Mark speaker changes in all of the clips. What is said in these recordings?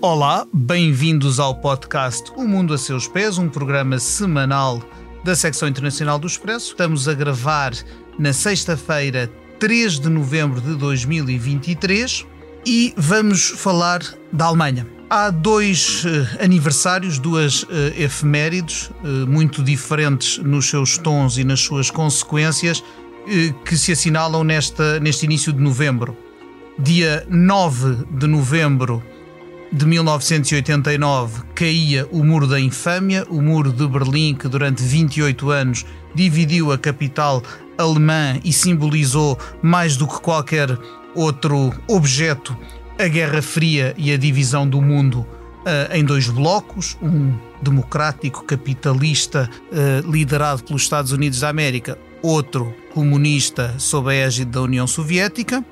Speaker 1: Olá, bem-vindos ao podcast O Mundo a Seus Pés, um programa semanal da secção internacional do Expresso. Estamos a gravar na sexta-feira, 3 de novembro de 2023 e vamos falar da Alemanha. Há dois uh, aniversários, duas uh, efemérides, uh, muito diferentes nos seus tons e nas suas consequências, que se assinalam nesta, neste início de novembro. Dia 9 de novembro de 1989 caía o Muro da Infâmia, o Muro de Berlim, que durante 28 anos dividiu a capital alemã e simbolizou mais do que qualquer outro objeto a Guerra Fria e a divisão do mundo uh, em dois blocos, um democrático capitalista uh, liderado pelos Estados Unidos da América, outro comunista sob a égide da União Soviética.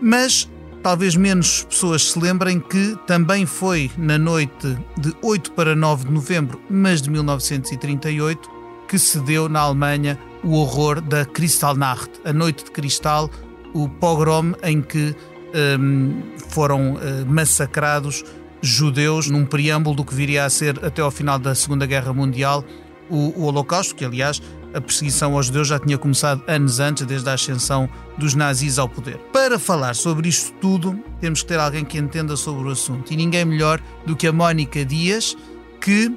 Speaker 1: Mas talvez menos pessoas se lembrem que também foi na noite de 8 para 9 de novembro, mas de 1938, que se deu na Alemanha o horror da Kristallnacht, a Noite de Cristal, o pogrom em que foram uh, massacrados judeus num preâmbulo do que viria a ser até ao final da Segunda Guerra Mundial o, o Holocausto, que aliás a perseguição aos judeus já tinha começado anos antes, desde a ascensão dos nazis ao poder. Para falar sobre isto tudo, temos que ter alguém que entenda sobre o assunto. E ninguém melhor do que a Mónica Dias, que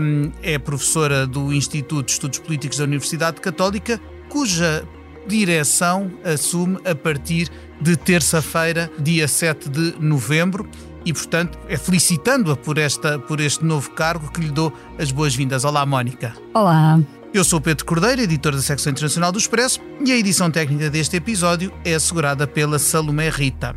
Speaker 1: um, é professora do Instituto de Estudos Políticos da Universidade Católica, cuja direção assume a partir de terça-feira, dia 7 de novembro. E, portanto, é felicitando-a por, esta, por este novo cargo que lhe dou as boas-vindas. Olá, Mónica.
Speaker 2: Olá.
Speaker 1: Eu sou Pedro Cordeiro, editor da secção internacional do Expresso, e a edição técnica deste episódio é assegurada pela Salomé Rita.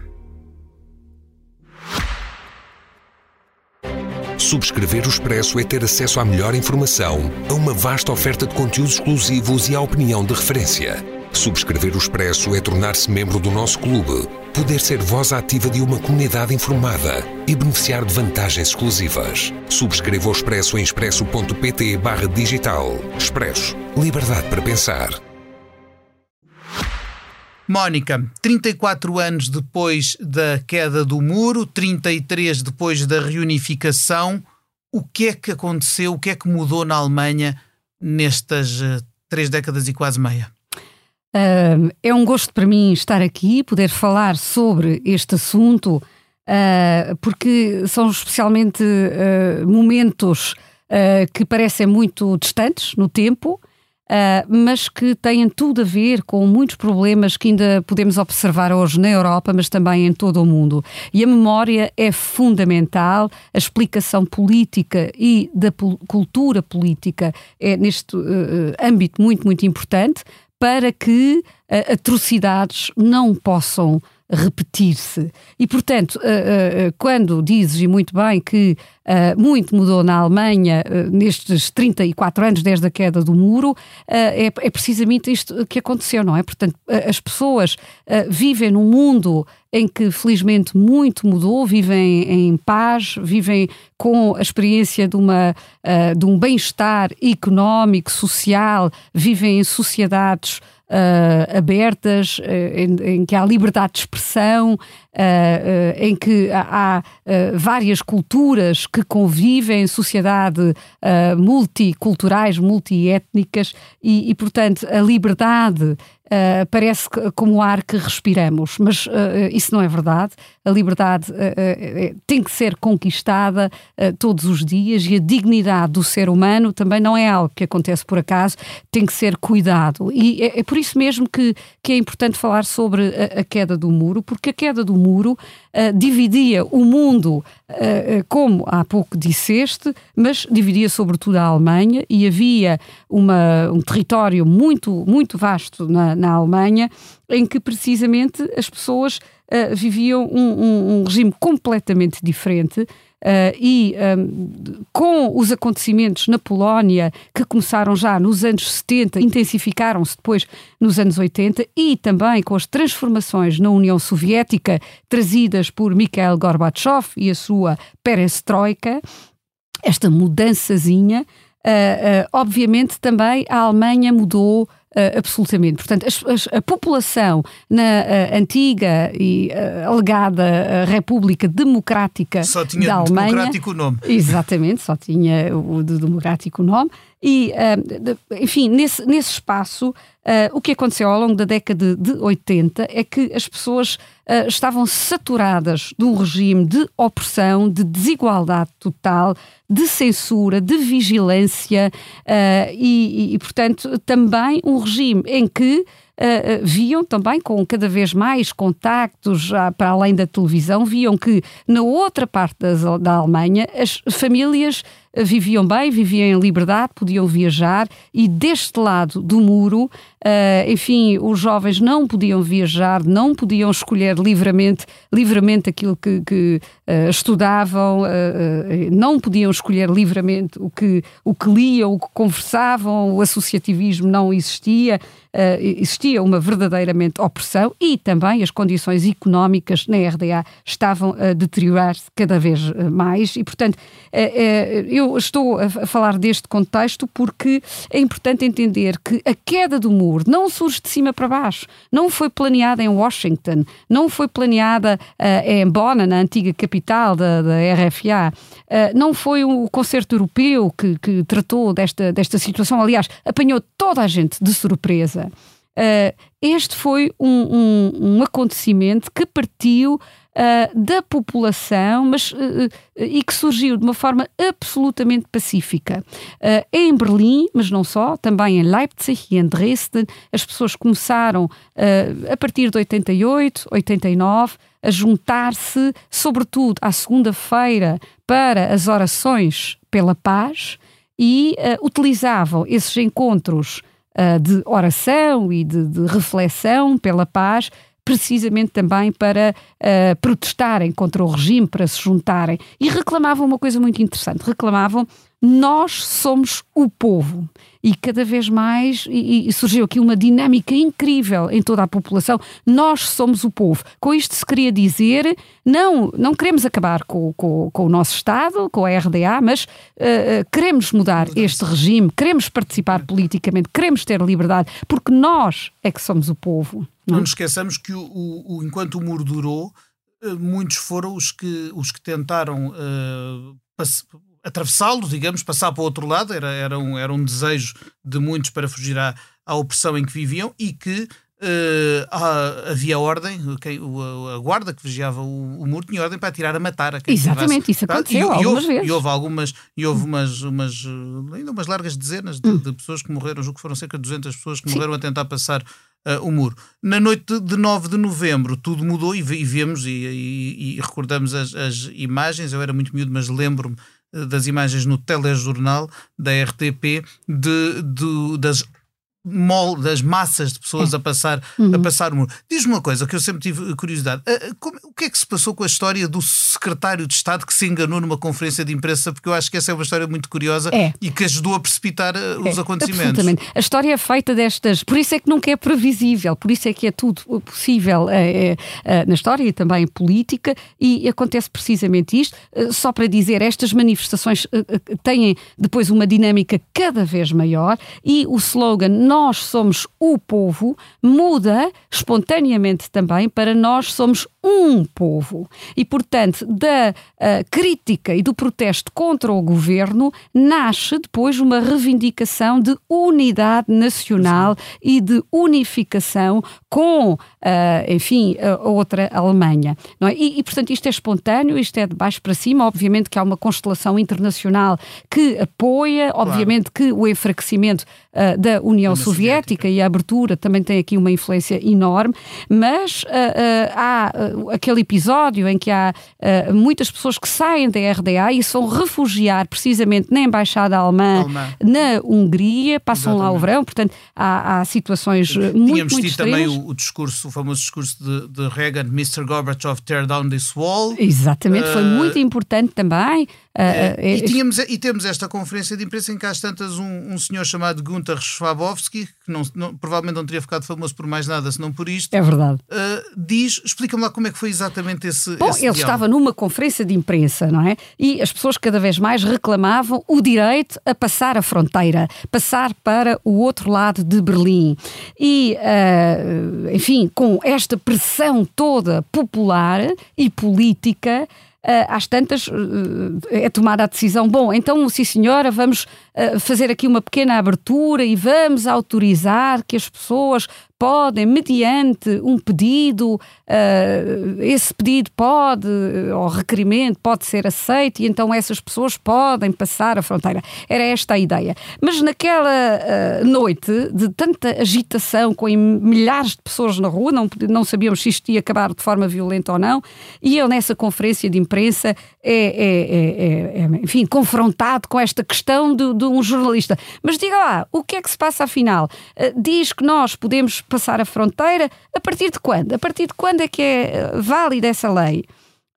Speaker 3: Subscrever o Expresso é ter acesso à melhor informação, a uma vasta oferta de conteúdos exclusivos e à opinião de referência. Subscrever o Expresso é tornar-se membro do nosso clube, poder ser voz ativa de uma comunidade informada e beneficiar de vantagens exclusivas. Subscreva o Expresso em expresso.pt barra digital. Expresso. Liberdade para pensar.
Speaker 1: Mónica, 34 anos depois da queda do muro, 33 depois da reunificação, o que é que aconteceu, o que é que mudou na Alemanha nestas uh, três décadas e quase meia?
Speaker 2: É um gosto para mim estar aqui, poder falar sobre este assunto, uh, porque são especialmente uh, momentos que parecem muito distantes no tempo, mas que têm tudo a ver com muitos problemas que ainda podemos observar hoje na Europa, mas também em todo o mundo. E a memória é fundamental, a explicação política e da cultura política é neste âmbito muito, muito importante para que uh, atrocidades não possam repetir-se. E, portanto, uh, uh, quando dizes, e muito bem, que muito mudou na Alemanha nestes 34 anos desde a queda do muro, é, é, precisamente isto que aconteceu, não é? Portanto, as pessoas vivem num mundo em que felizmente muito mudou, vivem em paz, vivem com a experiência de, uma, de um bem-estar económico, social, vivem em sociedades uh, abertas, uh, em, em, que há liberdade de expressão, uh, em que há, várias culturas que convivem, sociedade multiculturais, multiétnicas e, e, portanto, a liberdade Uh, parece como o ar que respiramos, mas uh, isso não é verdade. A liberdade uh, tem que ser conquistada todos os dias e a dignidade do ser humano também não é algo que acontece por acaso, tem que ser cuidado. E é, é por isso mesmo que, que é importante falar sobre a, a, queda do muro, porque a queda do muro dividia o mundo, como há pouco disseste, mas dividia sobretudo a Alemanha e havia uma, um território muito, muito vasto na na, Alemanha, em que precisamente as pessoas uh, viviam um, um, um, regime completamente diferente. Uh, e um, com os acontecimentos na Polónia, que começaram já nos anos 70, intensificaram-se depois nos anos 80, e também com as transformações na União Soviética trazidas por Mikhail Gorbachev e a sua perestroika, esta mudançazinha obviamente também a Alemanha mudou Uh, absolutamente. Portanto, as, as, a população na uh, antiga e uh, alegada República Democrática
Speaker 1: só tinha
Speaker 2: da Alemanha.
Speaker 1: democrático nome.
Speaker 2: Exatamente, só tinha o de democrático nome. E, enfim, nesse, nesse espaço o que aconteceu ao longo da década de 80 é que as pessoas uh, estavam saturadas de um regime de opressão, de desigualdade total, de censura, de vigilância uh, e, e, portanto, também um regime em que Uh, viam também com cada vez mais contactos já para além da televisão, viam que na outra parte da Alemanha as famílias viviam bem, viviam em liberdade, podiam viajar e deste lado do muro, uh, enfim, os jovens não podiam viajar, não podiam escolher livremente, livremente aquilo que, que uh, estudavam, uh, não podiam escolher livremente o que, o que liam, o que conversavam, o associativismo não existia. Uh, existia uma verdadeiramente opressão e também as condições económicas na RDA estavam a deteriorar-se cada vez mais. E, portanto, uh, eu estou a falar deste contexto porque é importante entender que a queda do muro não surge de cima para baixo, não foi planeada em Washington, não foi planeada em Bonn, na antiga capital da, da RFA, não foi o concerto europeu que, que tratou desta, desta situação, aliás, apanhou toda a gente de surpresa. Uh, este foi um, um, um acontecimento que partiu uh, da população, mas uh, e que surgiu de uma forma absolutamente pacífica. em Berlim, mas não só, também em Leipzig e em Dresden, as pessoas começaram a partir de 88, 89 a juntar-se, sobretudo à segunda-feira, para as orações pela paz e utilizavam esses encontros de oração e de, de reflexão pela paz precisamente também para uh, protestarem contra o regime, para se juntarem. E reclamavam uma coisa muito interessante: reclamavam nós somos o povo. E cada vez mais e, e surgiu aqui uma dinâmica incrível em toda a população. Nós somos o povo. Com isto se queria dizer, não, não queremos acabar com, com, com o nosso Estado, com a RDA, mas uh, queremos mudar este regime, queremos participar politicamente, queremos ter liberdade, porque nós é que somos o povo.
Speaker 1: Não, não nos esqueçamos que o, o, o, enquanto o muro durou, uh, muitos foram os que, os que tentaram uh, atravessá-lo, digamos, passar para o outro lado, era, era, um, era um desejo de muitos para fugir à, à opressão em que viviam e que uh, havia ordem, quem, a, a, guarda que vigiava o, o, muro tinha ordem para atirar a matar a quem
Speaker 2: Exatamente, isso aconteceu e, algumas
Speaker 1: e houve,
Speaker 2: vezes.
Speaker 1: E houve algumas, e houve umas, umas, ainda umas largas dezenas de, hum. de pessoas que morreram, julgo que foram cerca de 200 pessoas que Sim. morreram a tentar passar Uh, o muro. Na noite de 9 de novembro tudo mudou e, e vemos e, e, e recordamos as, as, imagens. Eu era muito miúdo, mas lembro-me das imagens no telejornal da RTP de, de das mol, das massas de pessoas a passar, uhum. a passar o muro. Diz-me uma coisa que eu sempre tive curiosidade. Uh, como, o que é que se passou com a história do secretário de Estado que se enganou numa conferência de imprensa? Porque eu acho que essa é uma história muito curiosa
Speaker 2: é.
Speaker 1: e que ajudou a precipitar uh, os
Speaker 2: é,
Speaker 1: acontecimentos.
Speaker 2: Absolutamente. A história é feita destas. Por isso é que nunca é previsível, por isso é que é tudo possível é, na história e também política, e acontece precisamente isto. Só para dizer, estas manifestações têm depois uma dinâmica cada vez maior e o slogan nós somos o povo muda espontaneamente também para nós somos um povo. E, portanto, da uh, crítica e do protesto contra o governo nasce depois uma reivindicação de unidade nacional Sim. e de unificação com, uh, enfim, a outra Alemanha. Não é? e, e, portanto, isto é espontâneo, isto é de baixo para cima. Obviamente que há uma constelação internacional que apoia, claro. obviamente que o enfraquecimento uh, da União Soviética, Soviética e a abertura também tem aqui uma influência enorme, mas há aquele episódio em que há muitas pessoas que saem da RDA e são refugiar precisamente na Embaixada Alemã, Alemã. na Hungria, passam Exatamente. lá o verão, portanto há, há situações muito,
Speaker 1: Tínhamos
Speaker 2: muito
Speaker 1: o, o, discurso, o famoso discurso de, de Reagan, Mr. Gorbachev, tear down this wall.
Speaker 2: Exatamente, foi muito importante também.
Speaker 1: É, e, tínhamos, e temos esta conferência de imprensa em que há tantas um, um senhor chamado Gunther Schwabowski, que não, não, provavelmente não teria ficado famoso por mais nada senão por isto.
Speaker 2: É verdade.
Speaker 1: Uh, diz, explica-me lá como é que foi exatamente esse.
Speaker 2: Bom,
Speaker 1: esse
Speaker 2: ele diálogo. estava numa conferência de imprensa, não é? E as pessoas cada vez mais reclamavam o direito a passar a fronteira, passar para o outro lado de Berlim. E, uh, enfim, com esta pressão toda popular e política uh, às tantas, uh, é tomada a decisão: bom, então, sim senhora, vamos uh, fazer aqui uma pequena abertura e vamos autorizar que as pessoas podem, mediante um pedido, uh, esse pedido pode, ou requerimento, pode ser aceito e então essas pessoas podem passar a fronteira. Era esta a ideia. Mas naquela uh, noite de tanta agitação, com milhares de pessoas na rua, não, não sabíamos se isto ia acabar de forma violenta ou não, e ele nessa conferência de imprensa é, é, é, é enfim, confrontado com esta questão de, de, um jornalista. Mas diga lá, o que é que se passa afinal? Uh, diz que nós podemos passar a fronteira a partir de quando? A partir de quando é que é eh, válida essa lei?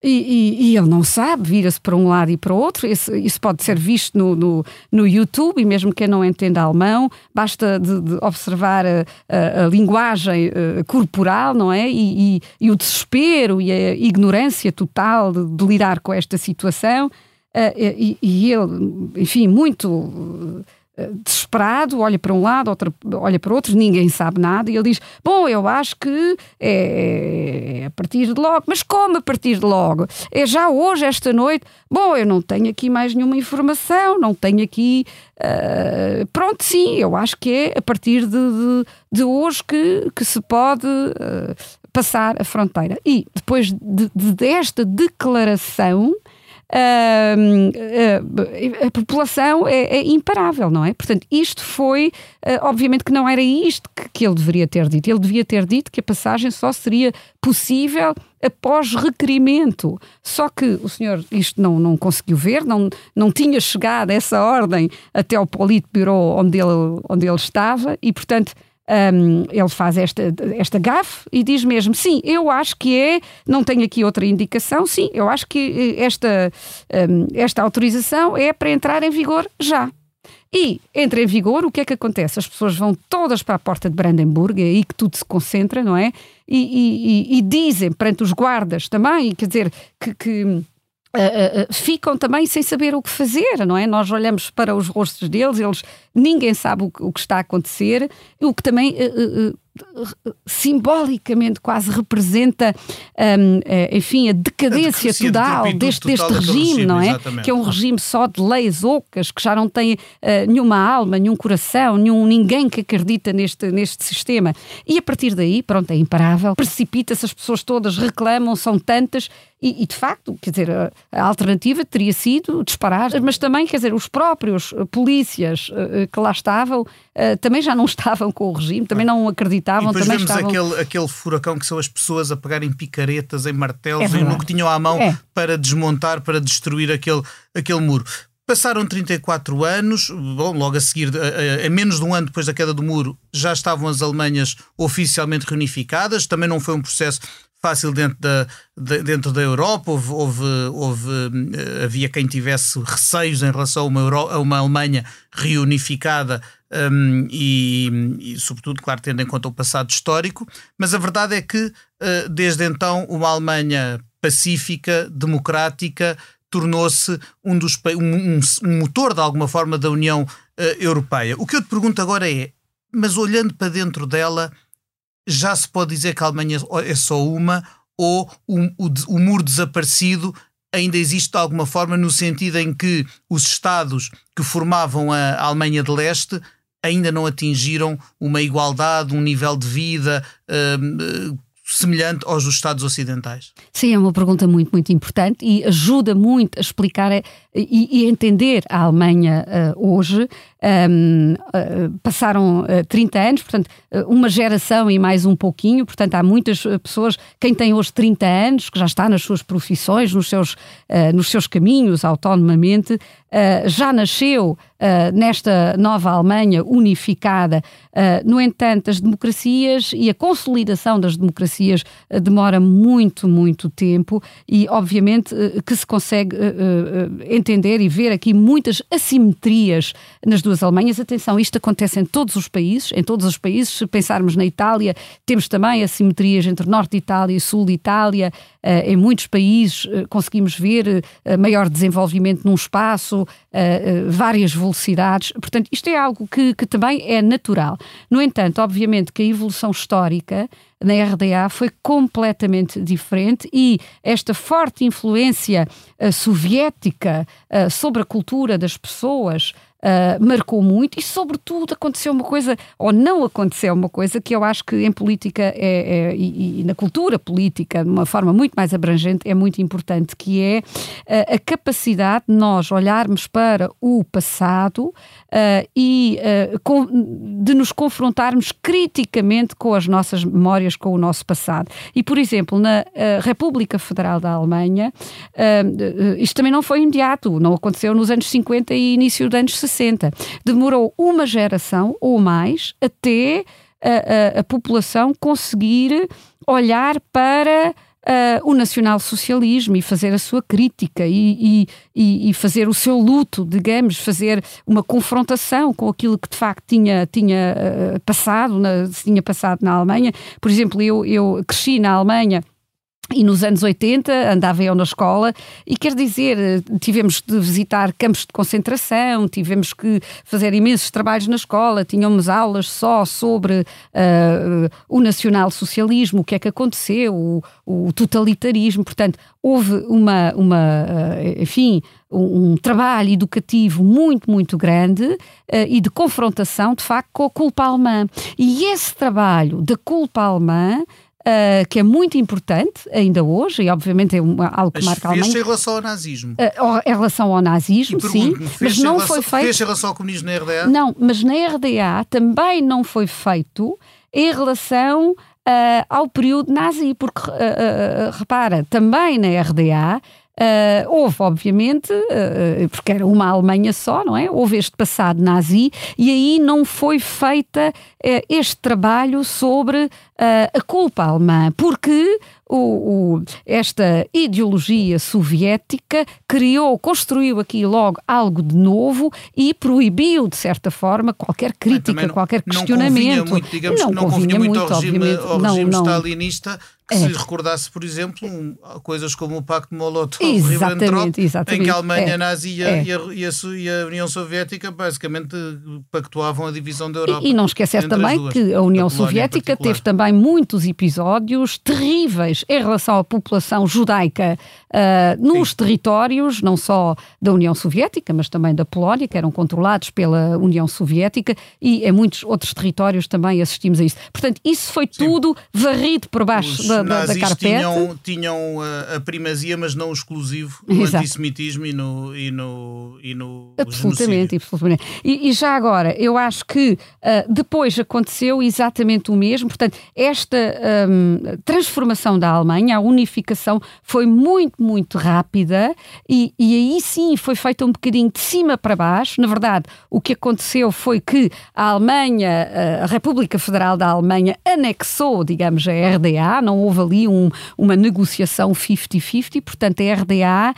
Speaker 2: E, e, e, ele não sabe, vira-se para um lado e para o outro. Isso pode ser visto no, no, no, YouTube, e mesmo quem não entenda alemão, basta de, de observar a, a, a linguagem uh, corporal, não é? E, e, o desespero e a ignorância total de, de lidar com esta situação. Uh, e, ele, enfim, muito desesperado, olha para um lado, outro, olha para outro, ninguém sabe nada, e ele diz: Bom, eu acho que é, é, a partir de logo. Mas como a partir de logo? É já hoje, esta noite? Bom, eu não tenho aqui mais nenhuma informação, não tenho aqui. Uh, pronto, sim, eu acho que é a partir de, de, de hoje que, que se pode uh, passar a fronteira. E depois de, de desta declaração a população é, é, imparável, não é? Portanto, isto foi, uh, obviamente que não era isto que, que ele deveria ter dito. Ele devia ter dito que a passagem só seria possível após requerimento. Só que o senhor isto não, não conseguiu ver, não, não tinha chegado essa ordem até ao Politburo onde ele, onde ele estava e, portanto, um, ele faz esta, esta gafe e diz mesmo: sim, eu acho que é, não tenho aqui outra indicação, sim, eu acho que eh, esta, um, esta autorização é para entrar em vigor já. E entra em vigor, o que é que acontece? As pessoas vão todas para a porta de Brandenburg, é aí que tudo se concentra, não é? E, e, e dizem perante os guardas também, quer dizer, que, que Uh, uh, ficam também sem saber o que fazer, não é? Nós olhamos para os rostos deles, eles ninguém sabe o, o que está a acontecer, o que também uh, simbolicamente quase representa, um, eh, enfim, a decadência a total deste, deste regime, regime, não é? Exatamente. Que é um regime só de leis ocas, que já não tem uh, nenhuma alma, nenhum coração, nenhum, ninguém que acredita neste, neste sistema. E a partir daí, pronto, é imparável, precipita-se, as pessoas todas reclamam, são tantas, e, e, de facto, quer dizer, a, alternativa teria sido disparar, mas também, quer dizer, os próprios polícias uh, que lá estavam também já não estavam com o regime, também não acreditavam
Speaker 1: estavam,
Speaker 2: e depois
Speaker 1: também
Speaker 2: vemos estavam...
Speaker 1: aquele, aquele furacão que são as pessoas a pegarem picaretas em martelos é no que tinham à mão é. para desmontar, para destruir aquele, aquele muro. Passaram 34 anos, bom, logo a seguir, a, a, menos de um ano depois da queda do muro, já estavam as Alemanhas oficialmente reunificadas. Também não foi um processo fácil dentro da, de, dentro da Europa. Houve, houve, houve, eh, havia quem tivesse receios em relação a uma, Euro, a uma Alemanha reunificada um, e, e, sobretudo, claro, tendo em conta o passado histórico, mas a verdade é que, uh, desde então, uma Alemanha pacífica, democrática, tornou-se um, dos, um, um, motor, de alguma forma, da União uh, Europeia. O que eu te pergunto agora é, mas olhando para dentro dela, já se pode dizer que a Alemanha é só uma ou o, o, o muro desaparecido ainda existe de alguma forma no sentido em que os Estados que formavam a Alemanha de Leste ainda não atingiram uma igualdade, um nível de vida uh, semelhante aos dos Estados ocidentais?
Speaker 2: Sim, é uma pergunta muito, muito importante e ajuda muito a explicar e, e entender a Alemanha uh, hoje um, uh, passaram uh, 30 anos, portanto, uh, uma geração e mais um pouquinho, portanto, há muitas uh, pessoas, quem tem hoje 30 anos, que já está nas suas profissões, nos seus, uh, nos seus caminhos, autonomamente, uh, já nasceu nesta nova Alemanha unificada. no entanto, as democracias e a consolidação das democracias demora muito, muito tempo e, obviamente, que se consegue entender e ver aqui muitas assimetrias nas duas Alemanhas. Atenção, isto acontece em todos os países, em todos os países. Se pensarmos na Itália, temos também assimetrias entre Norte de Itália e Sul de Itália. Uh, em muitos países uh, conseguimos ver uh, maior desenvolvimento num espaço, várias velocidades. Portanto, isto é algo que, que também é natural. No entanto, obviamente que a evolução histórica na RDA foi completamente diferente e esta forte influência soviética sobre a cultura das pessoas uh, marcou muito e, sobretudo, aconteceu uma coisa, ou não aconteceu uma coisa, que eu acho que em política é, é e, e, na cultura política, de uma forma muito mais abrangente, é muito importante, que é a capacidade de nós olharmos para o passado uh, e uh, com, de nos confrontarmos criticamente com as nossas memórias, com o nosso passado. E, por exemplo, na uh, República Federal da Alemanha, isto também não foi imediato, não aconteceu nos anos 50 e início dos anos 60. Demorou uma geração ou mais até a, a, a população conseguir olhar para uh, o nacionalsocialismo e fazer a sua crítica e, e, e, fazer o seu luto, digamos, fazer uma confrontação com aquilo que de facto tinha, tinha uh, passado, na, tinha passado na Alemanha. Por exemplo, eu, eu cresci na Alemanha e nos anos 80 andava eu na escola e quer dizer, tivemos de visitar campos de concentração, tivemos que fazer imensos trabalhos na escola, tínhamos aulas só sobre uh, o nacional-socialismo, o que é que aconteceu, o, o totalitarismo, portanto, houve uma, uma uh, enfim, um, um, trabalho educativo muito, muito grande uh, e de confrontação, de facto, com a culpa alemã. E esse trabalho da culpa alemã uh, que é muito importante ainda hoje, e obviamente é uma, algo que
Speaker 1: mas
Speaker 2: marca a Alemanha.
Speaker 1: em relação ao nazismo?
Speaker 2: Uh, em relação ao nazismo, sim. Mas não
Speaker 1: relação,
Speaker 2: foi feito.
Speaker 1: Fez em relação ao comunismo na RDA?
Speaker 2: Não, mas na RDA também não foi feito em relação uh, ao período nazi, porque repara, também na RDA Uh, houve, obviamente, uh, porque era uma Alemanha só, não é? Houve este passado nazi e aí não foi feita uh, este trabalho sobre a culpa alemã, porque o, o, esta ideologia soviética criou, construiu aqui logo algo de novo e proibiu, de certa forma, qualquer crítica, não, qualquer questionamento.
Speaker 1: Não convinha muito, digamos não que não convinha, convinha muito ao regime, ao regime não, stalinista que é. se lhe recordasse, por exemplo, um, coisas como o Pacto de Molotov-Ribbentrop, em que a Alemanha é. nazi é. e, a, e, a, e, a, União Soviética basicamente pactuavam a divisão da Europa.
Speaker 2: E, e não esquecer também que a União Soviética teve também muitos episódios terríveis em relação à população judaica uh, nos Sim. territórios, não só da União Soviética, mas também da Polónia, que eram controlados pela União Soviética, e em muitos outros territórios também assistimos a isso. Portanto, isso foi Sim. tudo varrido por baixo Os da, da, da carpete.
Speaker 1: Tinham, tinham a, a, primazia, mas não o exclusivo no Exato. antissemitismo e no, e no, e no
Speaker 2: Absolutamente, absolutamente. E, e, já agora, eu acho que uh, depois aconteceu exatamente o mesmo. Portanto, esta um, transformação da Alemanha, a unificação, foi muito, muito rápida e, e aí sim foi feita um bocadinho de cima para baixo. Na verdade, o que aconteceu foi que a Alemanha, a República Federal da Alemanha, anexou, digamos, a RDA, não houve ali um, uma negociação 50-50, portanto, a RDA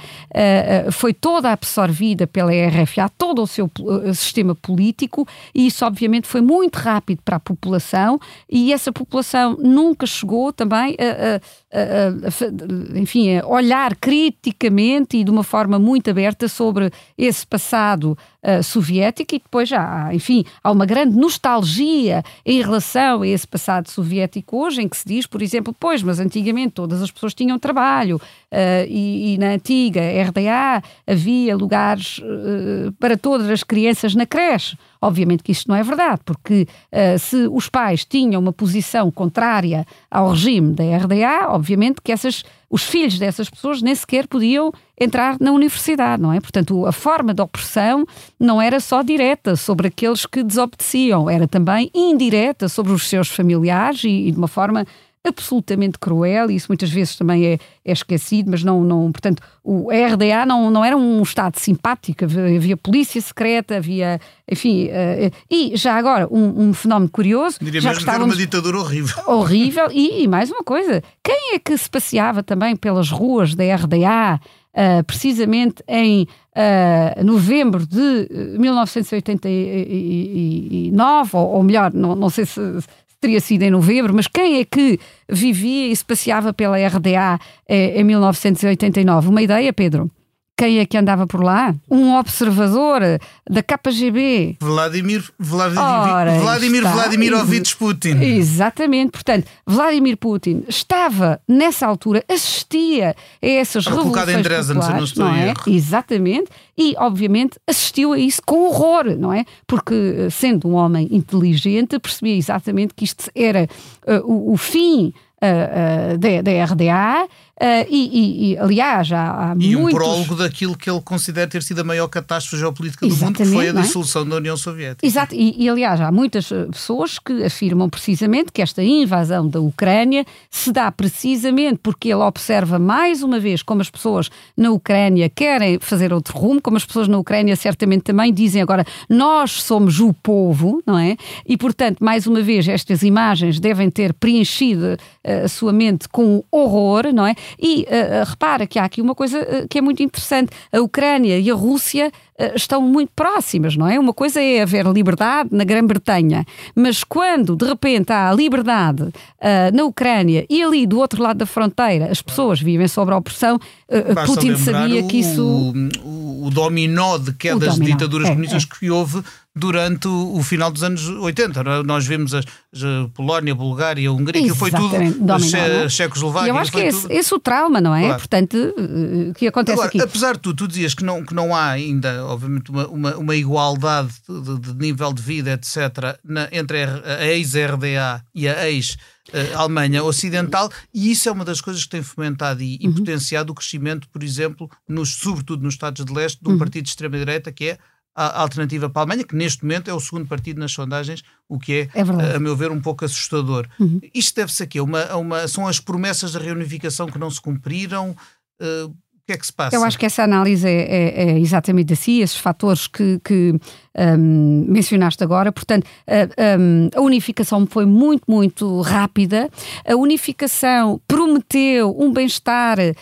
Speaker 2: uh, foi toda absorvida pela RFA, todo o seu sistema político, e isso, obviamente, foi muito rápido para a população, e essa população nunca chegou também a, a, a, enfim, a olhar criticamente e de uma forma muito aberta sobre esse passado uh, soviético e depois já, enfim, há uma grande nostalgia em relação a esse passado soviético hoje, em que se diz, por exemplo, pois, mas antigamente todas as pessoas tinham trabalho uh, e, e, na antiga RDA havia lugares uh, para todas as crianças na creche. Obviamente que isto não é verdade, porque uh, se os pais tinham uma posição contrária ao regime da RDA, obviamente que essas, os filhos dessas pessoas nem sequer podiam entrar na universidade, não é? Portanto, a forma de opressão não era só direta sobre aqueles que desobedeciam, era também indireta sobre os seus familiares e, e de uma forma absolutamente cruel, e isso muitas vezes também é, é esquecido, mas não, não, portanto, o RDA não, não era um Estado simpático, havia, havia polícia secreta, havia, enfim, uh, e já agora, um, um fenómeno curioso.
Speaker 1: Diria
Speaker 2: já
Speaker 1: mesmo que era uma ditadura horrível.
Speaker 2: Horrível, e, e, mais uma coisa, quem é que se passeava também pelas ruas da RDA uh, precisamente em uh, novembro de 1989, ou, ou melhor, não, não sei se, teria sido em novembro, mas quem é que vivia e se passeava pela RDA eh, em 1989? Uma ideia, Pedro? Quem é que andava por lá? Um observador da KGB.
Speaker 1: Vladimir, Vladimir, Ora, Vladimir Vladimirovich Putin.
Speaker 2: Exatamente. Portanto, Vladimir Putin estava, nessa altura, assistia a essas estava revoluções em Dresden, populares, não, não é? Erro. Exatamente. E, obviamente, assistiu a isso com horror, não é? Porque, sendo um homem inteligente, percebia exatamente que isto era uh, o, o fim uh, uh, da, da RDA Uh, e, e, aliás, há, há
Speaker 1: e
Speaker 2: muitos...
Speaker 1: um prólogo daquilo que ele considera ter sido a maior catástrofe geopolítica do mundo, que foi a é? dissolução é? da União Soviética.
Speaker 2: Exato, e, e, aliás, há muitas eh, pessoas que afirmam precisamente que esta invasão da Ucrânia se dá precisamente porque ele observa mais uma vez como as pessoas na Ucrânia querem fazer outro rumo, como as pessoas na Ucrânia certamente também dizem agora nós somos o povo, não é? E portanto, mais uma vez, estas imagens devem ter preenchido uh, a sua mente com horror, não é? E uh, repara que há aqui uma coisa uh, que é muito interessante: a Ucrânia e a Rússia uh, estão muito próximas, não é? Uma coisa é haver liberdade na Grã-Bretanha, mas quando de repente há liberdade na Ucrânia e ali do outro lado da fronteira as pessoas vivem sob a opressão, Putin sabia que isso.
Speaker 1: O, o, dominó de quedas dominó. de ditaduras é, comunistas é. que houve durante o, o, final dos anos 80. É? Nós vimos a, a Polónia, a Bulgária, a Hungria, que foi tudo a? Checoslováquia.
Speaker 2: Eu acho que é esse, esse, o trauma, não é? Claro. Portanto, o que acontece
Speaker 1: Agora,
Speaker 2: aqui.
Speaker 1: Apesar de tudo, tu dizias que não, que não há ainda, obviamente, uma, uma, uma igualdade de, de, nível de vida, etc., na, entre a ex-RDA e a ex- Alemanha Ocidental, e isso é uma das coisas que tem fomentado e, e uhum. potenciado o crescimento, por exemplo, nos, sobretudo nos Estados de Leste, de um uhum. partido de extrema-direita que é a alternativa para a Alemanha, que neste momento é o segundo partido nas sondagens, o que é, é a meu ver, um pouco assustador. Uhum. Isto deve-se a quê? Uma, uma, são as promessas da reunificação que não se cumpriram? Uh, que é que se passa?
Speaker 2: Eu acho que essa análise é, é, é exatamente assim, esses fatores que, que um, mencionaste agora. Portanto, a, um, a, unificação foi muito, muito rápida. A unificação prometeu um bem-estar uh,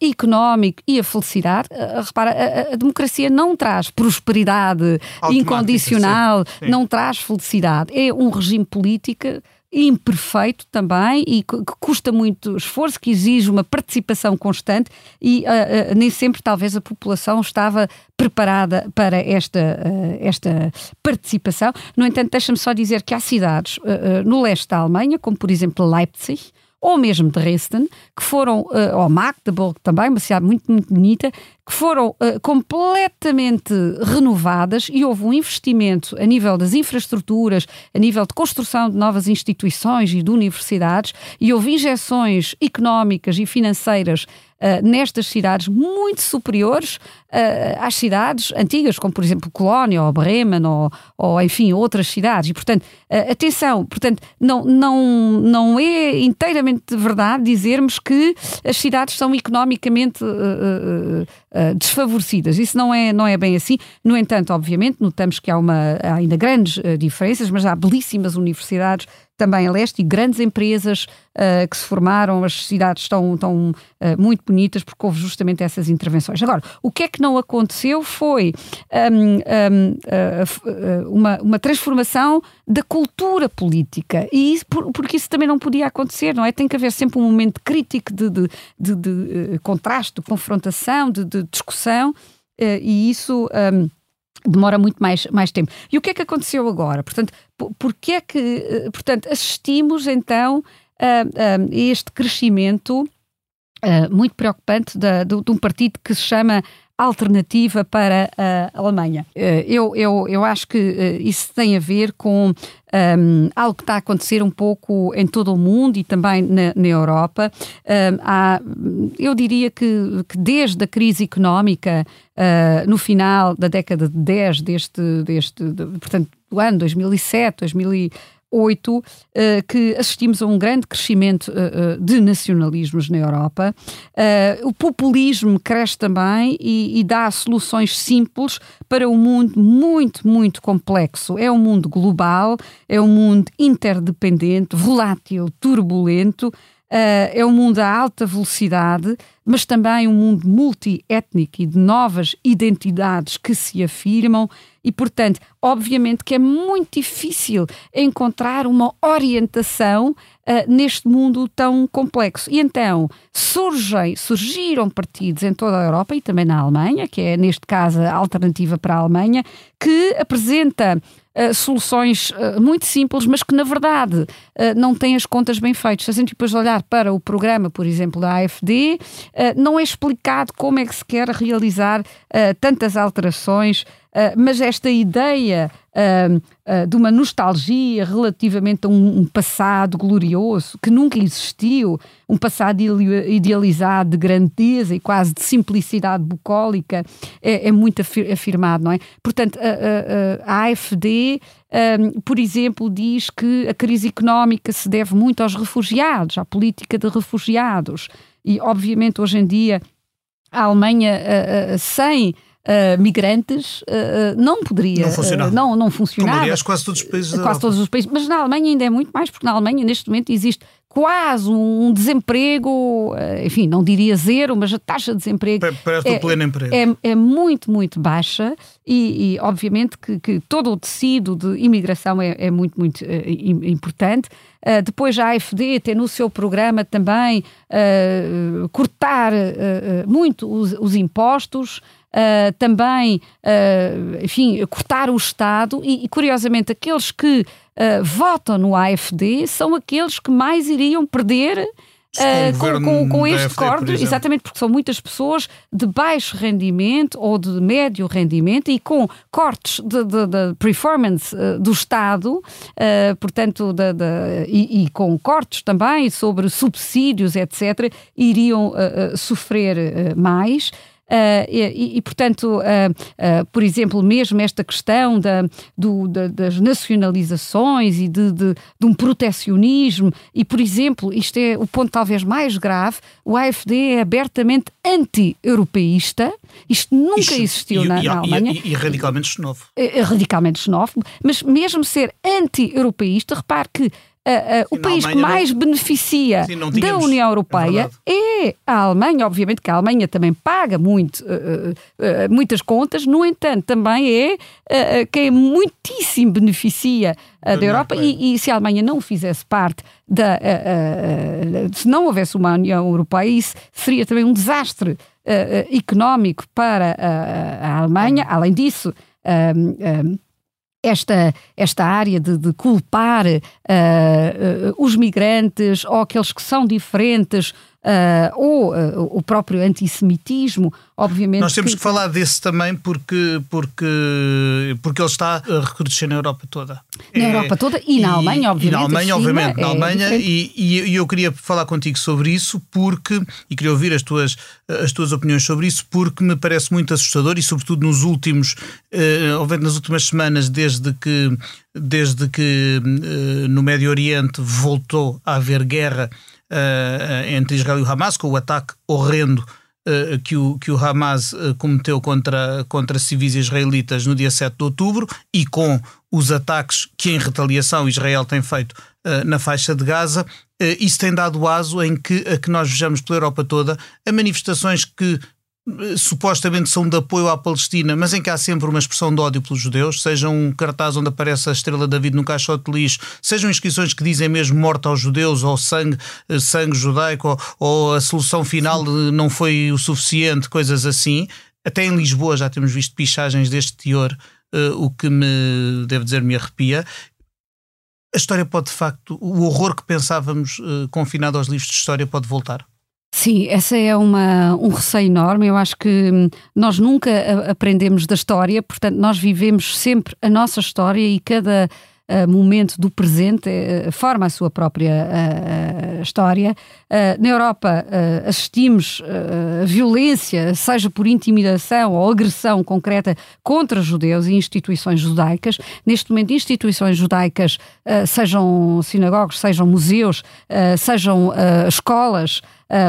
Speaker 2: económico e a felicidade. Uh, repara, a, a, democracia não traz prosperidade incondicional, sim. Sim. não traz felicidade. É um regime político imperfeito também e que custa muito esforço, que exige uma participação constante e uh, uh, nem sempre talvez a população estava preparada para esta, uh, esta participação. No entanto, deixa-me só dizer que há cidades no leste da Alemanha, como por exemplo Leipzig, ou mesmo Dresden, que foram, ou Magdeburg também, uma cidade muito, muito bonita, que foram uh, completamente renovadas e houve um investimento a nível das infraestruturas, a nível de construção de novas instituições e de universidades, e houve injeções económicas e financeiras Uh, nestas cidades muito superiores uh, às cidades antigas, como por exemplo Colónia ou Bremen ou, ou enfim outras cidades. E portanto, uh, atenção, portanto, não, não, não é inteiramente verdade dizermos que as cidades são economicamente uh, desfavorecidas. Isso não é, não é bem assim. No entanto, obviamente, notamos que há, uma, há ainda grandes uh, diferenças, mas há belíssimas universidades também a leste e grandes empresas uh, que se formaram, as cidades estão, estão uh, muito bonitas porque houve justamente essas intervenções. Agora, o que é que não aconteceu foi um, um, uh, uma, uma transformação da cultura política e isso, porque isso também não podia acontecer, não é? Tem que haver sempre um momento crítico de, de, de, de contraste, de confrontação, de, discussão e isso... Um, demora muito mais, mais tempo. E o que é que aconteceu agora? Portanto, porque é que, eh, portanto, assistimos então a, a este crescimento uh, muito preocupante de, de, de, um partido que se chama alternativa para a Alemanha. Eh, eu, eu, eu acho que eh, isso tem a ver com um, algo que está a acontecer um pouco em todo o mundo e também na, na Europa. Um, há, eu diria que, que, desde a crise económica, uh, no final da década de 10, deste, deste de, portanto, do ano 2007, 2000, 8, eh, que assistimos a um grande crescimento eh, eh, de nacionalismos na Europa. O populismo cresce também e, e dá soluções simples para um mundo muito, muito complexo. É um mundo global, é um mundo interdependente, volátil, turbulento é um mundo a alta velocidade, mas também um mundo multiétnico e de novas identidades que se afirmam e, portanto, obviamente que é muito difícil encontrar uma orientação uh, neste mundo tão complexo. E então surgem, surgiram partidos em toda a Europa e também na Alemanha, que é neste caso a alternativa para a Alemanha, que apresenta Uh, soluções uh, muito simples, mas que na verdade uh, não têm as contas bem feitas. Se a gente depois olhar para o programa, por exemplo, da AFD, não é explicado como é que se quer realizar tantas alterações Uh, mas esta ideia uh, uh, de uma nostalgia relativamente a um, um, passado glorioso que nunca existiu, um passado idealizado de grandeza e quase de simplicidade bucólica, é, é muito afirmado, não é? Portanto, a AFD. por exemplo, diz que a crise económica se deve muito aos refugiados, à política de refugiados. E, obviamente, hoje em dia, a Alemanha, sem uh, migrantes, uh, não poderia.
Speaker 1: Não funcionava.
Speaker 2: não, não funcionava. Como,
Speaker 1: aliás, quase todos os países.
Speaker 2: Quase todos os países. Mas na Alemanha ainda é muito mais, porque na Alemanha, neste momento, existe quase um desemprego, enfim, não diria zero, mas a taxa de desemprego
Speaker 1: Perto é, pleno emprego.
Speaker 2: É, é, muito, muito baixa e, e obviamente que, que, todo o tecido de imigração é, é muito, muito uh, importante. Uh, depois a AFD tem no seu programa também uh, cortar muito os, os impostos, uh, também, uh, enfim, cortar o Estado e, e curiosamente, aqueles que uh, votam no AFD são aqueles que mais iriam perder Uh, com, com, com, este corte, exatamente porque são muitas pessoas de baixo rendimento ou de médio rendimento e com cortes de, de, de performance uh, do Estado, uh, portanto, de, e, e, com cortes também sobre subsídios, etc., iriam sofrer mais. Uh, e, e, portanto, uh, uh, por exemplo, mesmo esta questão da, do, da, das nacionalizações e de, de, de, um protecionismo, e, por exemplo, isto é o ponto talvez mais grave, o AFD é abertamente anti-europeísta, isto nunca isto, existiu
Speaker 1: e,
Speaker 2: na,
Speaker 1: e,
Speaker 2: na Alemanha.
Speaker 1: E, radicalmente xenófobo.
Speaker 2: Radicalmente xenófobo, mas mesmo ser anti-europeísta, repare que Uh, uh, o país que mais não... beneficia Sim, da União Europeia é, é, a Alemanha, obviamente que a Alemanha também paga muito, uh, muitas contas, no entanto, também é quem muitíssimo beneficia da, da Europa. E, e, se a Alemanha não fizesse parte da. se não houvesse uma União Europeia, isso seria também um desastre económico para a Alemanha. Além disso, esta, esta área de, de culpar uh, uh, os migrantes ou aqueles que são diferentes uh, ou uh, o próprio antissemitismo, obviamente.
Speaker 1: Nós temos que, que, falar desse também porque, porque, porque ele está a recrudescer na Europa toda.
Speaker 2: Na é, Europa toda e, e, na Alemanha, obviamente. E
Speaker 1: na Alemanha, obviamente. Na é Alemanha, e, e, eu queria falar contigo sobre isso porque, e queria ouvir as tuas, as tuas opiniões sobre isso, porque me parece muito assustador e, sobretudo, nos últimos, uh, nas últimas semanas, desde que desde que uh, no Médio Oriente voltou a haver guerra entre Israel e o Hamas, com o ataque horrendo uh, que, o, que o Hamas uh, cometeu contra, contra civis israelitas no dia 7 de outubro e com os ataques que, em retaliação, Israel tem feito na faixa de Gaza, isso tem dado aso em que, a que nós vejamos pela Europa toda a manifestações que supostamente são de apoio à Palestina, mas em que há sempre uma expressão de ódio pelos judeus, seja um cartaz onde aparece a estrela de David no caixote de lixo, sejam inscrições que dizem mesmo morte aos judeus ou sangue, eh, sangue judaico ou, ou a solução final não foi o suficiente, coisas assim. Até em Lisboa já temos visto pichagens deste teor, uh, o que me, devo dizer, me arrepia. A história pode, de facto, o horror que pensávamos uh, confinado aos livros de história pode voltar?
Speaker 2: Sim, essa é uma, um receio enorme. Eu acho que hum, nós nunca aprendemos da história, portanto, nós vivemos sempre a nossa história e cada momento do presente uh, forma a sua própria uh, história. na Europa assistimos a violência, seja por intimidação ou agressão concreta contra judeus e instituições judaicas. Neste momento, instituições judaicas, sejam sinagogos, sejam museus, sejam escolas,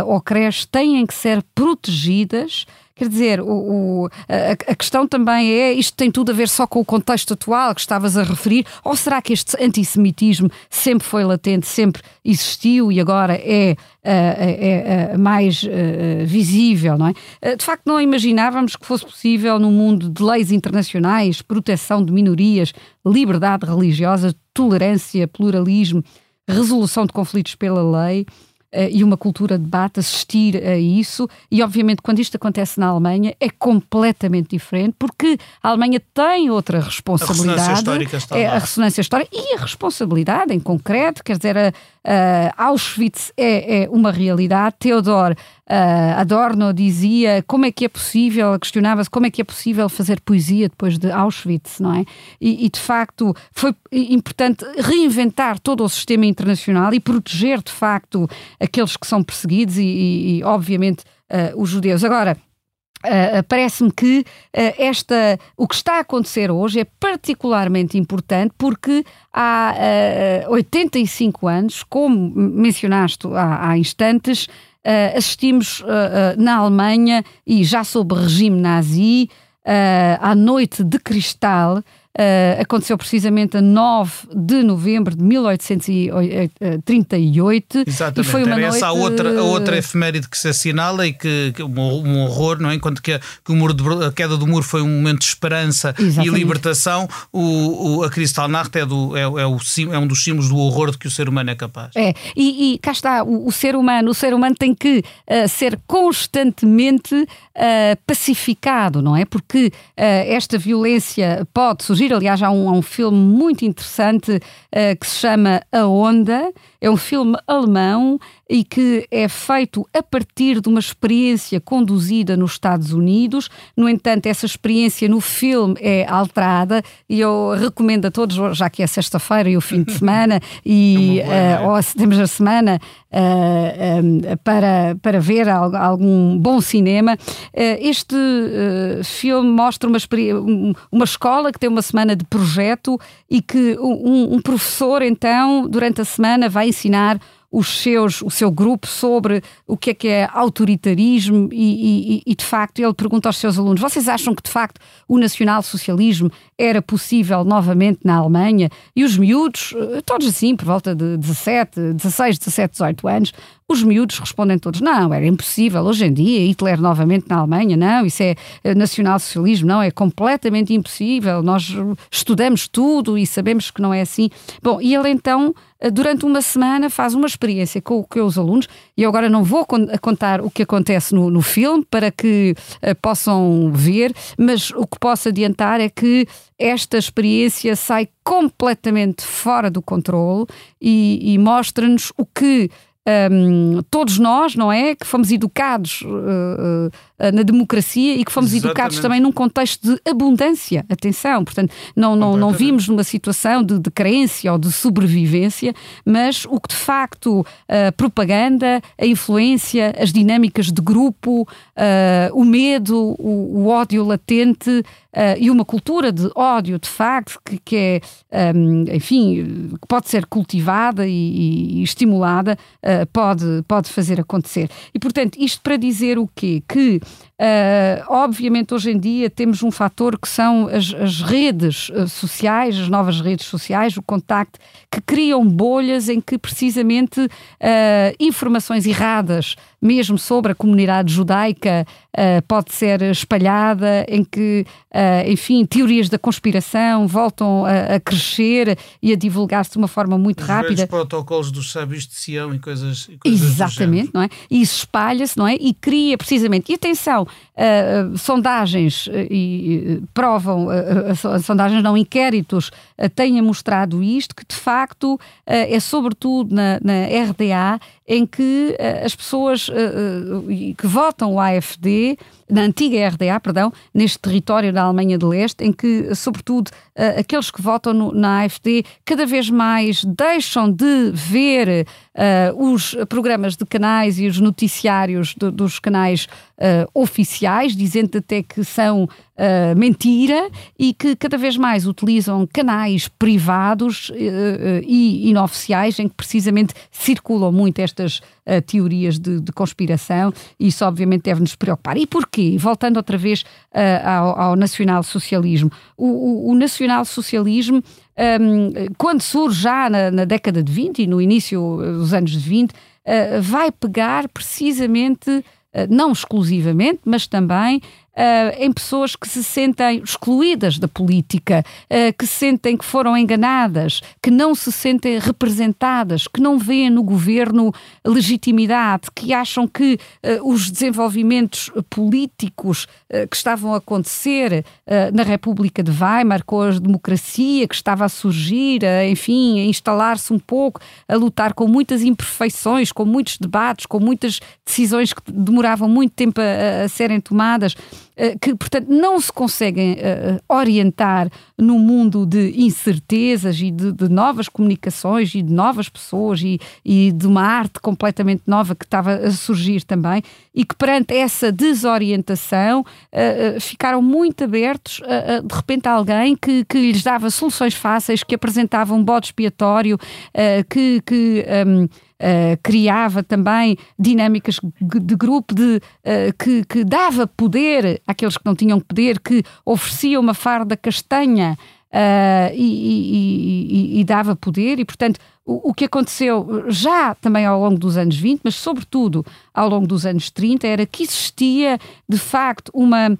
Speaker 2: ou creches têm que ser protegidas Quer dizer, o, o a, a, questão também é: isto tem tudo a ver só com o contexto atual que estavas a referir, ou será que este antissemitismo sempre foi latente, sempre existiu e agora é, é, é mais visível, não é? De facto, não imaginávamos que fosse possível, num mundo de leis internacionais, proteção de minorias, liberdade religiosa, tolerância, pluralismo, resolução de conflitos pela lei e uma cultura de debate, assistir a isso. E, obviamente, quando isto acontece na Alemanha, é completamente diferente, porque a Alemanha tem outra responsabilidade. A
Speaker 1: ressonância histórica está
Speaker 2: é, A ressonância histórica e a responsabilidade, em concreto, quer dizer, a, a Auschwitz é, é, uma realidade. Theodor Uh, Adorno dizia como é que é possível, questionava-se como é que é possível fazer poesia depois de Auschwitz, não é? E, e, de facto foi importante reinventar todo o sistema internacional e proteger de facto aqueles que são perseguidos e, e, e obviamente, uh, os judeus. Agora, Uh, Parece-me que uh, esta, o que está a acontecer hoje é particularmente importante porque há uh, 85 anos, como mencionaste há, há instantes, assistimos na Alemanha e já sob regime nazi à noite de cristal Uh, aconteceu precisamente a 9 de novembro de 1838.
Speaker 1: Exatamente, e foi uma era essa a outra, a outra efeméride que se assinala e que, que um, um, horror, não é? Enquanto que, a, que o muro de, a queda do muro foi um momento de esperança Exatamente. e libertação, o, o, a Kristallnacht é, do, é, é, o, é um dos símbolos do horror de que o ser humano é capaz.
Speaker 2: É, e, e cá está, o, o, ser humano, o ser humano tem que uh, ser constantemente uh, pacificado, não é? Porque esta violência pode surgir Aliás, há um, há um filme muito interessante uh, que se chama A Onda. É um filme alemão e que é feito a partir de uma experiência conduzida nos Estados Unidos. No entanto, essa experiência no filme é alterada e eu recomendo a todos, já que é sexta-feira e o fim de semana, e uh, ou temos a semana uh, eh, um, para, para ver algum bom cinema. Uh, este filme mostra uma, uma escola que tem uma semana de projeto e que um, um professor, então, durante a semana vai ensinar os seus, o seu grupo sobre o que é que é autoritarismo e, e, e, de facto ele pergunta aos seus alunos: vocês acham que de facto o nacionalsocialismo era possível novamente na Alemanha? E os miúdos, eh, todos assim, por volta de 17, 16, 17, 18 anos, os miúdos respondem todos: não, era impossível. Hoje em dia, Hitler novamente na Alemanha, não, isso é eh, nacionalsocialismo, não, é completamente impossível. Nós estudamos tudo e sabemos que não é assim. Bom, e ele então durante uma semana faz uma experiência com, com os alunos, e eu agora não vou contar o que acontece no, no filme para que uh, possam ver, mas o que posso adiantar é que esta experiência sai completamente fora do controle e, e mostra-nos o que um, todos nós, não é? Que fomos educados uh, uh, na democracia e que fomos Exatamente. educados também num contexto de abundância. Atenção, portanto, não, não, não vimos numa situação de, de carência ou de sobrevivência, mas o que de facto a propaganda, a influência, as dinâmicas de grupo, o medo, o, o ódio latente. Uh, e uma cultura de ódio, de facto, que, que é, um, enfim, que pode ser cultivada e, e estimulada, uh, pode, pode fazer acontecer. E, portanto, isto para dizer o quê? Que Uh, obviamente, hoje em dia temos um fator que são as, as redes sociais, as novas redes sociais, o contacto, que criam bolhas em que precisamente informações erradas, mesmo sobre a comunidade judaica, pode ser espalhada, em que, enfim, teorias da conspiração voltam a, a crescer e a divulgar-se de uma forma muito
Speaker 1: Os
Speaker 2: rápida. Os
Speaker 1: protocolos dos sábios de Sião e coisas, e coisas
Speaker 2: Exatamente, não é? E isso espalha-se, não é? E cria precisamente. E atenção, uh, sondagens uh, e uh, provam, sondagens não, inquéritos, têm mostrado isto, que de facto é sobretudo na, na RDA em que as pessoas que votam o AFD na antiga RDA, perdão, neste território da Alemanha de Leste, em que, sobretudo, uh, aqueles que votam no, na AFD cada vez mais deixam de ver uh, os programas de canais e os noticiários do, dos canais uh, oficiais, dizendo até que são uh, mentira e que cada vez mais utilizam canais privados e inoficiais em que precisamente circulam muito estas teorias de, de conspiração isso obviamente deve nos preocupar. E porquê? Voltando outra vez uh, ao, ao nacional-socialismo. O, o, o nacional-socialismo, um, quando surge já na, na, década de 20 e no início dos anos de 20, uh, vai pegar precisamente não exclusivamente, mas também Uh, em pessoas que se sentem excluídas da política, uh, que sentem que foram enganadas, que não se sentem representadas, que não veem no governo legitimidade, que acham que uh, os desenvolvimentos políticos que estavam a acontecer na República de Weimar, com a democracia que estava a surgir, enfim, a instalar-se um pouco, a lutar com muitas imperfeições, com muitos debates, com muitas decisões que demoravam muito tempo a, a serem tomadas que, portanto, não se conseguem uh, orientar no mundo de incertezas e de, de, novas comunicações e de novas pessoas e, e, de uma arte completamente nova que estava a surgir também e que perante essa desorientação ficaram muito abertos a, de repente a alguém que, que lhes dava soluções fáceis, que apresentava um bode expiatório, que, que um, Uh, criava também dinâmicas de grupo de, uh, que, que, dava poder àqueles que não tinham poder, que oferecia uma farda castanha uh, e, e, e, e, dava poder, e portanto o, o, que aconteceu já também ao longo dos anos 20, mas sobretudo ao longo dos anos 30, era que existia de facto uma.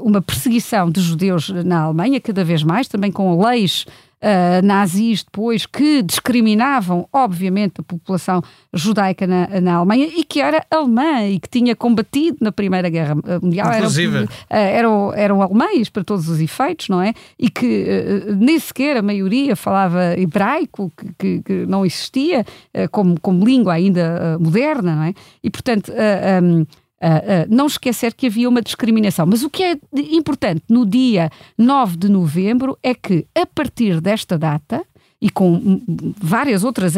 Speaker 2: Uma perseguição de judeus na Alemanha, cada vez mais, também com leis uh, nazis depois que discriminavam, obviamente, a população judaica na, na, Alemanha e que era alemã e que tinha combatido na Primeira Guerra Mundial.
Speaker 1: Inclusive.
Speaker 2: Eram, uh, eram, eram alemães para todos os efeitos, não é? E que uh, nem sequer a maioria falava hebraico, que, que, que não existia como, como língua ainda moderna, não é? E, portanto, um, Uh, não esquecer que havia uma discriminação. Mas o que é importante no dia 9 de novembro é que, a partir desta data, e com várias outras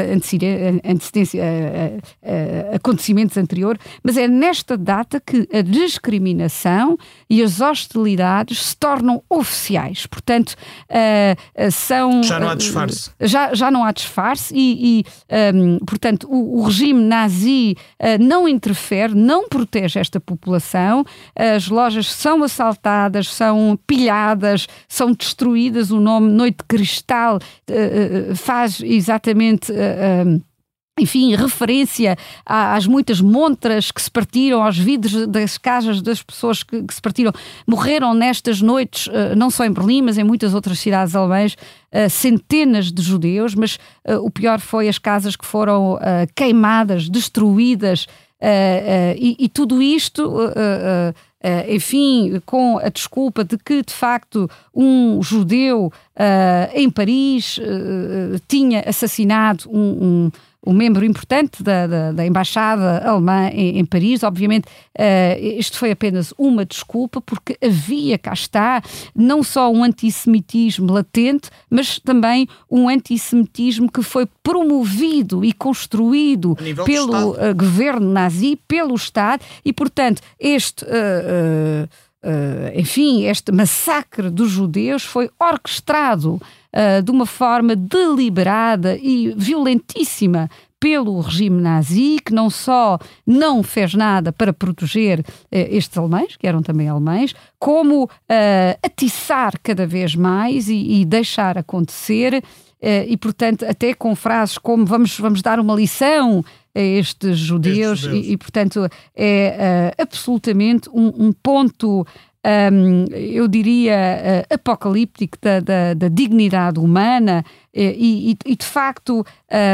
Speaker 2: acontecimentos anteriores, mas é nesta data que a discriminação e as hostilidades se tornam oficiais. Portanto, são.
Speaker 1: Já não há disfarce.
Speaker 2: Já, já não há disfarce e, e um, portanto, o, o, regime nazi uh, não interfere, não protege esta população. As lojas são assaltadas, são pilhadas, são destruídas. O nome Noite de Cristal faz exatamente. Uh, enfim, referência às muitas montras que se partiram, aos vidros das casas das pessoas que, que se partiram. Morreram nestas noites, não só em Berlim, mas em muitas outras cidades alemãs, centenas de judeus, mas o pior foi as casas que foram queimadas, destruídas, e, e, tudo isto Uh, enfim, com a desculpa de que, de facto, um judeu uh, em Paris uh, tinha assassinado um, um, um membro importante da, da, da embaixada alemã em, em Paris. Obviamente, uh, isto foi apenas uma desculpa, porque havia, cá está, não só um antissemitismo latente, mas também um antissemitismo que foi promovido e construído pelo uh, governo nazi, pelo Estado, e, portanto, este. Uh, Uh, enfim, este massacre dos judeus foi orquestrado uh, de uma forma deliberada e violentíssima pelo regime nazi, que não só não fez nada para proteger uh, estes alemães, que eram também alemães, como atiçar cada vez mais e, e deixar acontecer. e, portanto, até com frases como vamos, vamos dar uma lição a estes judeus, estes e, e, portanto é uh, absolutamente um, um ponto. Um, eu diria uh, apocalíptico da, da, da, dignidade humana e, e, e de facto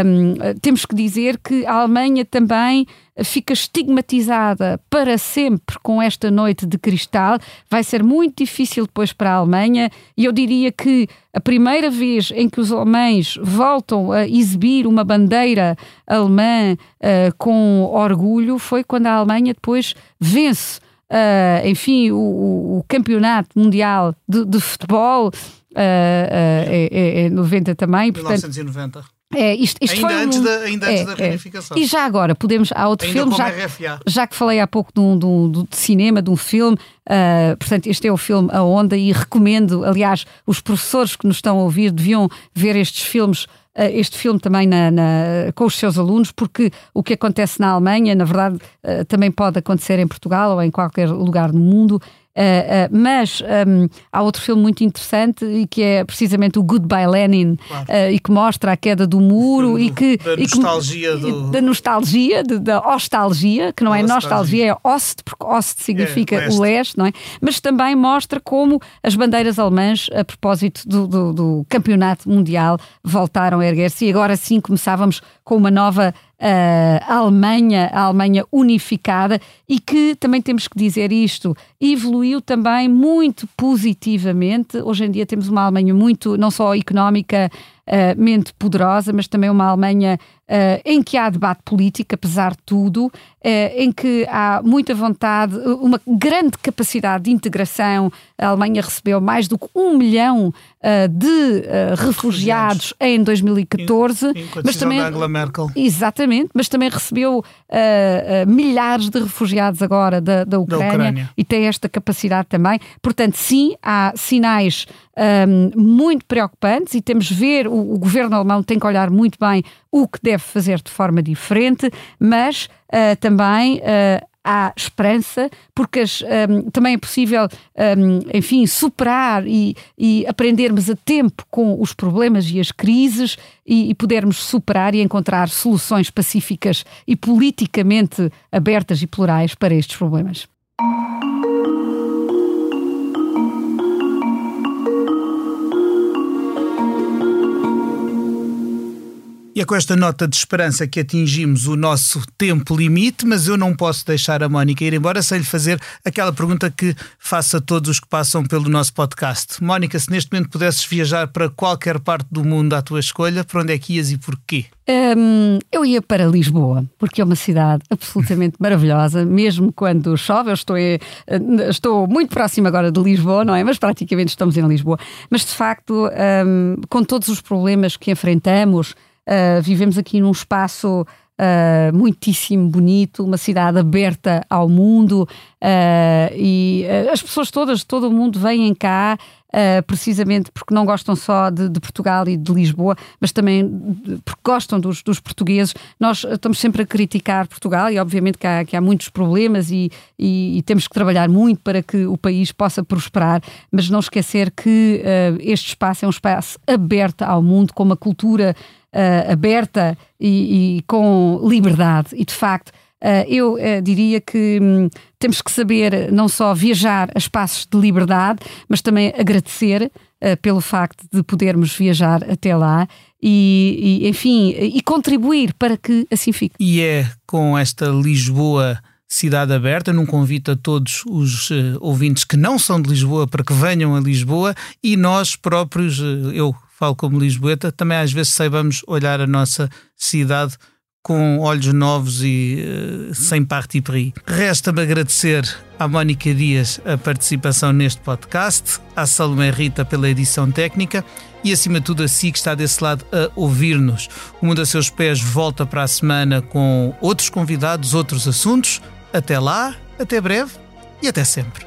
Speaker 2: um, temos que dizer que a Alemanha também fica estigmatizada para sempre com esta noite de cristal. Vai ser muito difícil depois para a Alemanha, e eu diria que a primeira vez em que os alemães voltam a exibir uma bandeira alemã uh, com orgulho foi quando a Alemanha depois vence. Uh, enfim, o, o, campeonato mundial de, de futebol uh, é, é, é 90 também.
Speaker 1: Portanto, 1990.
Speaker 2: É, isto, isto
Speaker 1: ainda,
Speaker 2: foi
Speaker 1: antes
Speaker 2: um,
Speaker 1: da, ainda antes
Speaker 2: é,
Speaker 1: da
Speaker 2: é.
Speaker 1: reunificação.
Speaker 2: E já agora, podemos. Há outro
Speaker 1: ainda
Speaker 2: filme, já,
Speaker 1: RFA.
Speaker 2: já que falei há pouco de, um, de, um- de cinema, de um filme, ah, portanto, este é o filme A Onda e recomendo, aliás, os professores que nos estão a ouvir deviam ver estes filmes. Ah, Este filme também na- na- com os seus alunos, porque o que acontece na Alemanha, na verdade, ah, também pode acontecer em Portugal ou em qualquer lugar no mundo. Ah, ah, mas ahm, há outro filme muito interessante e que é precisamente o Goodbye Lenin
Speaker 1: Claro.
Speaker 2: ah, e que mostra a queda do muro e que
Speaker 1: da
Speaker 2: e que-
Speaker 1: nostalgia do-
Speaker 2: da nostalgia, de- da nostalgia, que não é
Speaker 1: Nostalgia.
Speaker 2: nostalgia, é Ost, porque Ost significa
Speaker 1: leste.
Speaker 2: o leste, não é? Mas também mostra como as bandeiras alemãs, a propósito do, do- do campeonato mundial, voltaram a erguer-se e agora sim começávamos com uma nova ah, Alemanha, a Alemanha unificada e que também temos que dizer isto, evoluiu também muito positivamente. Hoje em dia temos uma Alemanha muito, não só económica, ah, mente poderosa, mas também uma Alemanha ah, em que há debate político, apesar de tudo, em que há muita vontade, uma grande capacidade de integração. A Alemanha recebeu mais do que um milhão ah, de ah, refugiados em 2014,
Speaker 1: Sim, com a
Speaker 2: mas também
Speaker 1: da Angela Merkel.
Speaker 2: Exatamente, mas também recebeu ah, milhares de refugiados agora da, da, Ucrânia,
Speaker 1: Ucrânia.
Speaker 2: e tem esta capacidade também. Portanto, sim, há sinais ahm, muito preocupantes e temos de ver, o, o governo alemão tem que olhar muito bem o que deve fazer de forma diferente, mas ah, também. ah, Há esperança, porque as, ahm, também é possível, ahm, enfim, superar e, e aprendermos a tempo com os problemas e as crises e, e podermos superar e encontrar soluções pacíficas e politicamente abertas e plurais para estes problemas.
Speaker 1: E é com esta nota de esperança que atingimos o nosso tempo limite, mas eu não posso deixar a Mónica ir embora sem lhe fazer aquela pergunta que faço a todos os que passam pelo nosso podcast. Mónica, se neste momento pudesses viajar para qualquer parte do mundo à tua escolha, para onde é que ias e porquê?
Speaker 2: Hum, eu ia para Lisboa, porque é uma cidade absolutamente maravilhosa, mesmo quando chove. Eu estou, eh, estou muito próximo agora de Lisboa, não é? Mas praticamente estamos em Lisboa. Mas de facto, hum, com todos os problemas que enfrentamos, ah, vivemos aqui num espaço. ah, muitíssimo bonito, uma cidade aberta ao mundo ah, e ah, as pessoas todas, todo o mundo vêm cá precisamente porque não gostam só de, de Portugal e de Lisboa, mas também porque gostam dos, dos portugueses. Nós estamos sempre a criticar Portugal e obviamente que há, que há muitos problemas e, e- e temos que trabalhar muito para que o país possa prosperar, mas não esquecer que este espaço é um espaço aberto ao mundo, com uma cultura ah, aberta e, e com liberdade. E de facto, ah, eu ah, diria que hum, temos que saber não só viajar a espaços de liberdade, mas também agradecer pelo facto de podermos viajar até lá e, e, enfim, e contribuir para que assim fique.
Speaker 1: E é com esta Lisboa cidade aberta, num convite a todos os ouvintes que não são de Lisboa para que venham a Lisboa e nós próprios, eu falo como lisboeta, também às vezes saibamos olhar a nossa cidade com olhos novos e eh, sem parti pris. Resta-me agradecer à Mónica Dias a participação neste podcast, à Salomé Rita pela edição técnica e acima de tudo a si que está desse lado a ouvir-nos. O Mundo a Seus Pés volta para a semana com outros convidados, outros assuntos. Até lá, até breve e até sempre.